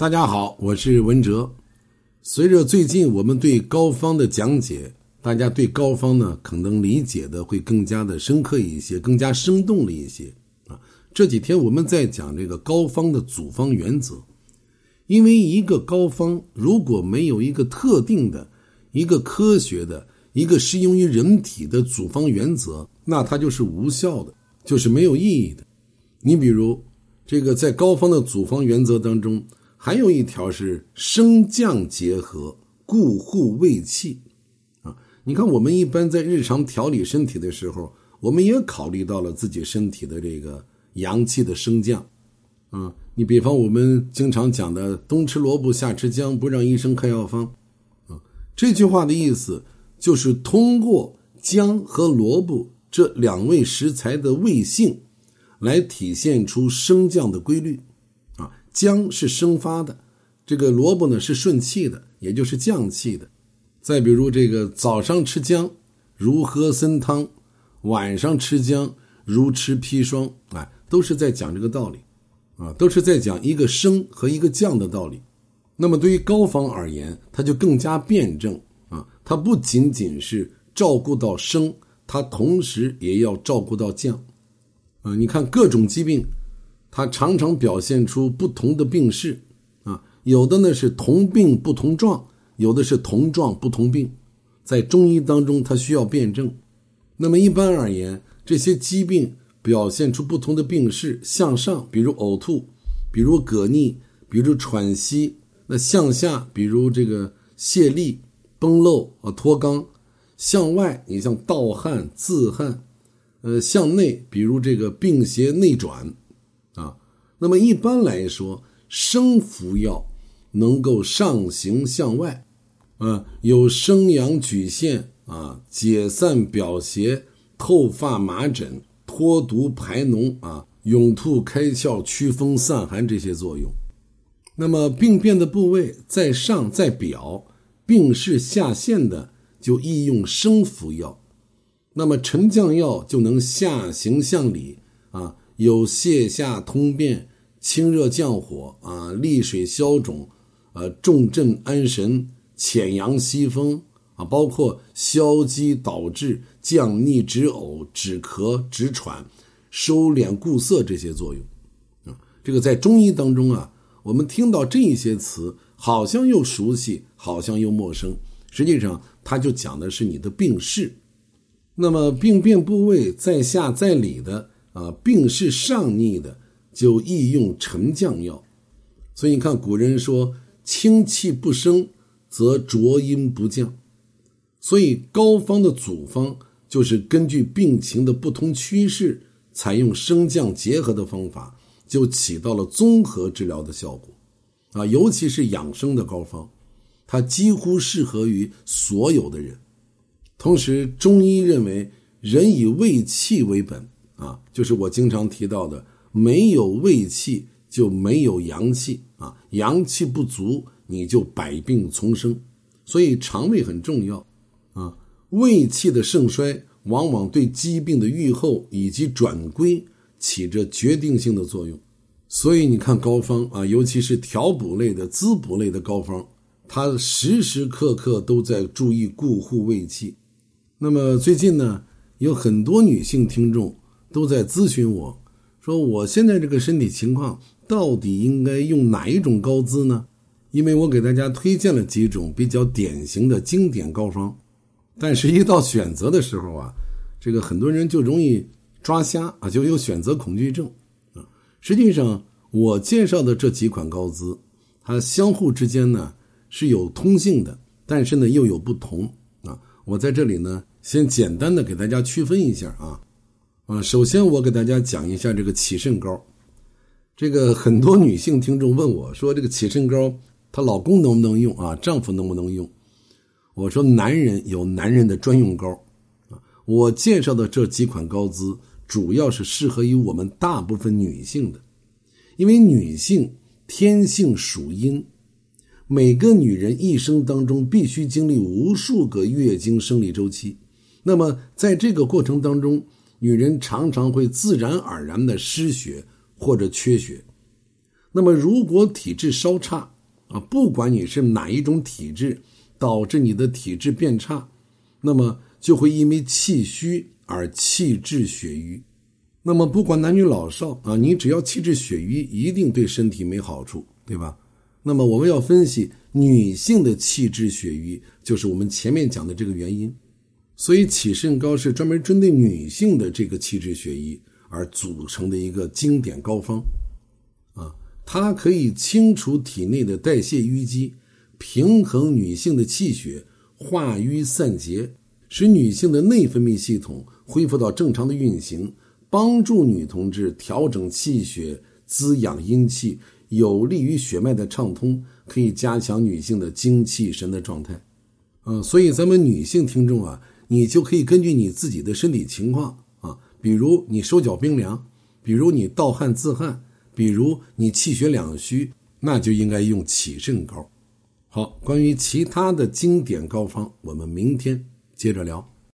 大家好，我是文哲。随着最近我们对膏方的讲解，大家对膏方呢可能理解的会更加的深刻一些，更加生动了一些啊。这几天我们在讲这个膏方的组方原则，因为一个膏方如果没有一个特定的、一个科学的、一个适用于人体的组方原则，那它就是无效的，就是没有意义的。你比如这个在膏方的组方原则当中。还有一条是升降结合，固护胃气，啊，你看我们一般在日常调理身体的时候，我们也考虑到了自己身体的这个阳气的升降，啊，你比方我们经常讲的“冬吃萝卜夏吃姜，不让医生开药方”，啊，这句话的意思就是通过姜和萝卜这两味食材的味性，来体现出升降的规律。姜是生发的，这个萝卜呢是顺气的，也就是降气的。再比如这个早上吃姜如喝参汤，晚上吃姜如吃砒霜，哎，都是在讲这个道理，啊，都是在讲一个升和一个降的道理。那么对于膏方而言，它就更加辩证啊，它不仅仅是照顾到升，它同时也要照顾到降，啊，你看各种疾病。它常常表现出不同的病势，啊，有的呢是同病不同状，有的是同状不同病，在中医当中它需要辩证。那么一般而言，这些疾病表现出不同的病势，向上比如呕吐，比如嗝逆，比如喘息；那向下比如这个泄痢、崩漏啊脱肛；向外你像盗汗、自汗；呃，向内比如这个病邪内转。那么一般来说，生服药能够上行向外，啊，有生阳举陷啊，解散表邪、透发麻疹、脱毒排脓啊，涌吐开窍、驱风散寒这些作用。那么病变的部位在上在表，病势下陷的就宜用生服药。那么沉降药就能下行向里啊，有泻下通便。清热降火啊，利水消肿，呃，重镇安神，潜阳息风啊，包括消积导滞、降逆止呕、止咳、止喘、收敛固涩这些作用啊。这个在中医当中啊，我们听到这一些词，好像又熟悉，好像又陌生。实际上，它就讲的是你的病势。那么，病变部位在下在里的啊，病势上逆的。就易用沉降药，所以你看古人说“清气不升，则浊阴不降”，所以膏方的组方就是根据病情的不同趋势，采用升降结合的方法，就起到了综合治疗的效果。啊，尤其是养生的膏方，它几乎适合于所有的人。同时，中医认为人以胃气为本，啊，就是我经常提到的。没有胃气就没有阳气啊，阳气不足你就百病丛生，所以肠胃很重要啊。胃气的盛衰往往对疾病的愈后以及转归起着决定性的作用。所以你看膏方啊，尤其是调补类的、滋补类的膏方，它时时刻刻都在注意固护胃气。那么最近呢，有很多女性听众都在咨询我。说我现在这个身体情况到底应该用哪一种膏滋呢？因为我给大家推荐了几种比较典型的经典膏方，但是一到选择的时候啊，这个很多人就容易抓瞎啊，就有选择恐惧症啊。实际上，我介绍的这几款膏滋，它相互之间呢是有通性的，但是呢又有不同啊。我在这里呢先简单的给大家区分一下啊。啊，首先我给大家讲一下这个起肾膏。这个很多女性听众问我说：“这个起肾膏，她老公能不能用啊？丈夫能不能用？”我说：“男人有男人的专用膏啊。我介绍的这几款膏滋，主要是适合于我们大部分女性的，因为女性天性属阴，每个女人一生当中必须经历无数个月经生理周期，那么在这个过程当中。女人常常会自然而然的失血或者缺血，那么如果体质稍差啊，不管你是哪一种体质，导致你的体质变差，那么就会因为气虚而气滞血瘀。那么不管男女老少啊，你只要气滞血瘀，一定对身体没好处，对吧？那么我们要分析女性的气滞血瘀，就是我们前面讲的这个原因。所以启肾膏是专门针对女性的这个气滞血瘀而组成的一个经典膏方，啊，它可以清除体内的代谢淤积，平衡女性的气血，化瘀散结，使女性的内分泌系统恢复到正常的运行，帮助女同志调整气血，滋养阴气，有利于血脉的畅通，可以加强女性的精气神的状态，啊，所以咱们女性听众啊。你就可以根据你自己的身体情况啊，比如你手脚冰凉，比如你盗汗自汗，比如你气血两虚，那就应该用起肾膏。好，关于其他的经典膏方，我们明天接着聊。